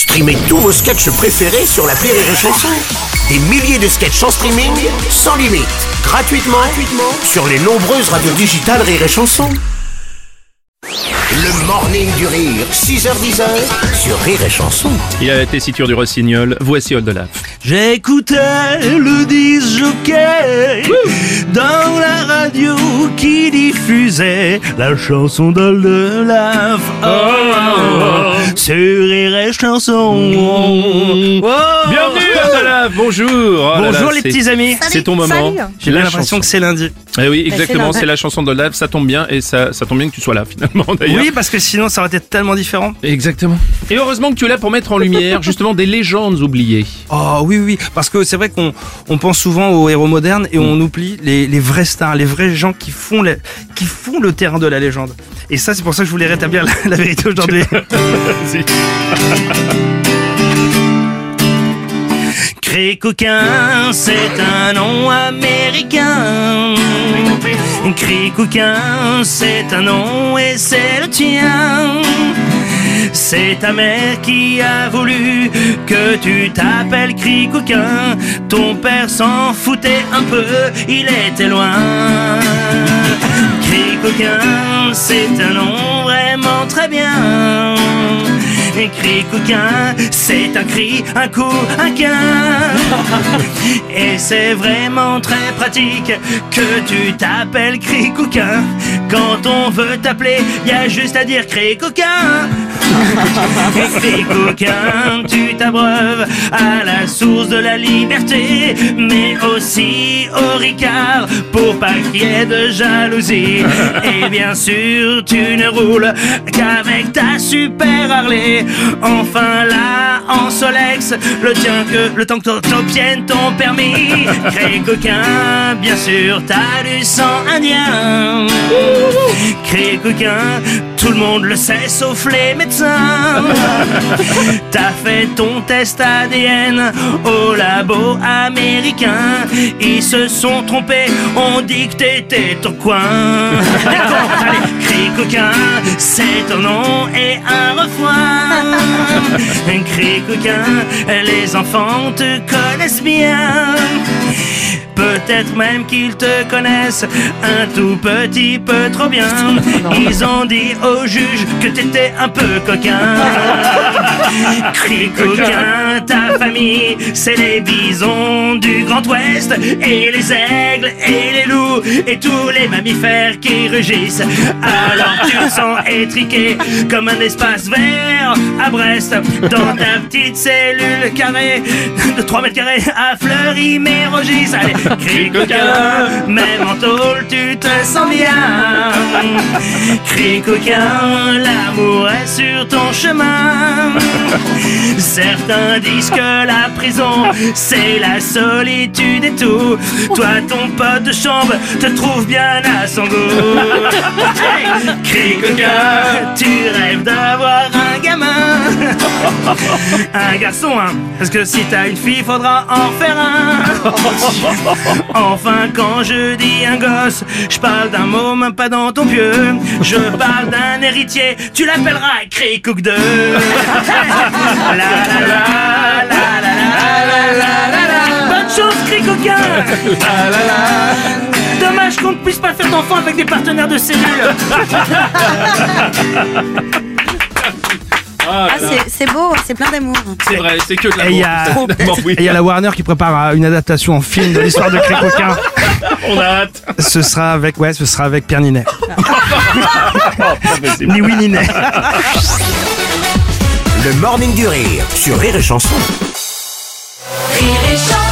Streamez tous vos sketchs préférés sur la Rire et Chanson. Des milliers de sketchs en streaming, sans limite, gratuitement, gratuitement sur les nombreuses radios digitales Rire et Chanson. Le morning du rire, 6h10 sur Rire et Chanson. Il a la tessiture du rossignol, voici Oldelaf. J'écoutais le disque jockey dans la radio qui diffusait la chanson d'Oldelaf. Oh, oh, oh, sur Chanson. Oh. Bienvenue Bonjour Oh Bonjour là, les petits amis. C'est ton moment. J'ai l'impression que c'est lundi. Eh oui, exactement, c'est la chanson d'Oldelaf, ça tombe bien et ça, ça tombe bien que tu sois là finalement d'ailleurs. Oui, parce que sinon ça aurait été tellement différent. Exactement. Et heureusement que tu es là pour mettre en lumière justement des légendes oubliées. Oh oui, oui, parce que c'est vrai qu'on on pense souvent aux héros modernes et on oublie les, les vrais stars, les vrais gens qui font, les- qui font le terrain de la légende. Et ça, c'est pour ça que je voulais rétablir la, la vérité aujourd'hui. Vas-y. Cricouquin, c'est un nom américain. Cricouquin, c'est un nom et c'est le tien. C'est ta mère qui a voulu que tu t'appelles Cricouquin. Ton père s'en foutait un peu, il était loin. Cricouquin, c'est un nom vraiment très bien. C'est un cri, un coup, un quin. Et c'est vraiment très pratique que tu t'appelles Cricouquin. Quand on veut t'appeler, y a juste à dire Cricouquin. Et Cricouquin, tu t'abreuves à la source de la liberté, mais aussi au Ricard pour pas qu'il y ait de jalousie. Et bien sûr, tu ne roules qu'avec ta super Harley. Enfin là, en Solex, le tien que le temps que t'obtiennes ton permis. Cricouquin, bien sûr, t'as du sang indien. Cricouquin, tout le monde le sait sauf les médecins. T'as fait ton test ADN au labo américain. Ils se sont trompés, on dit que t'étais au coin. D'accord, allez, cri coquin, c'est ton nom et un refrain. Cri coquin, les enfants te connaissent bien. Peut-être même qu'ils te connaissent un tout petit peu trop bien. Ils ont dit au juge que t'étais un peu coquin. Cri coquin, ta famille, c'est les bisons du Grand Ouest et les aigles et les loups et tous les mammifères qui rugissent. Alors tu te sens étriqué comme un espace vert à Brest dans ta petite cellule carrée de 3 mètres carrés à Fleury-Mérogis. Allez, cri coquin, même en tôle tu te sens bien. Cri coquin, l'amour est sur ton chemin. Certains disent que la prison, c'est la solitude et tout. Toi, ton pote de chambre te trouve bien à son goût. Hey, cri coquin, tu rêves d'avoir. Euh, un garçon, hein, parce que si t'as une fille, faudra en faire un. Enfin, quand je dis un gosse, je parle d'un môme, pas dans ton pieu. Je parle d'un héritier, tu l'appelleras Cray Cook 2. La, la, la, la, la chose, cri coquin Dommage qu'on ne puisse pas faire d'enfants avec des partenaires de cellule Ah, Ah, c'est- beau, c'est plein d'amour. c'est vrai, c'est que de Et il y l'amour. oui. Et il y a la Warner qui prépare euh, une adaptation en film de l'histoire de Cri Coquin. On a hâte. Ce sera avec, ouais, ce sera avec Pierre Ninet. Ni oui ni Ninet. Le morning du rire sur Rire et Chanson. Rire et chanson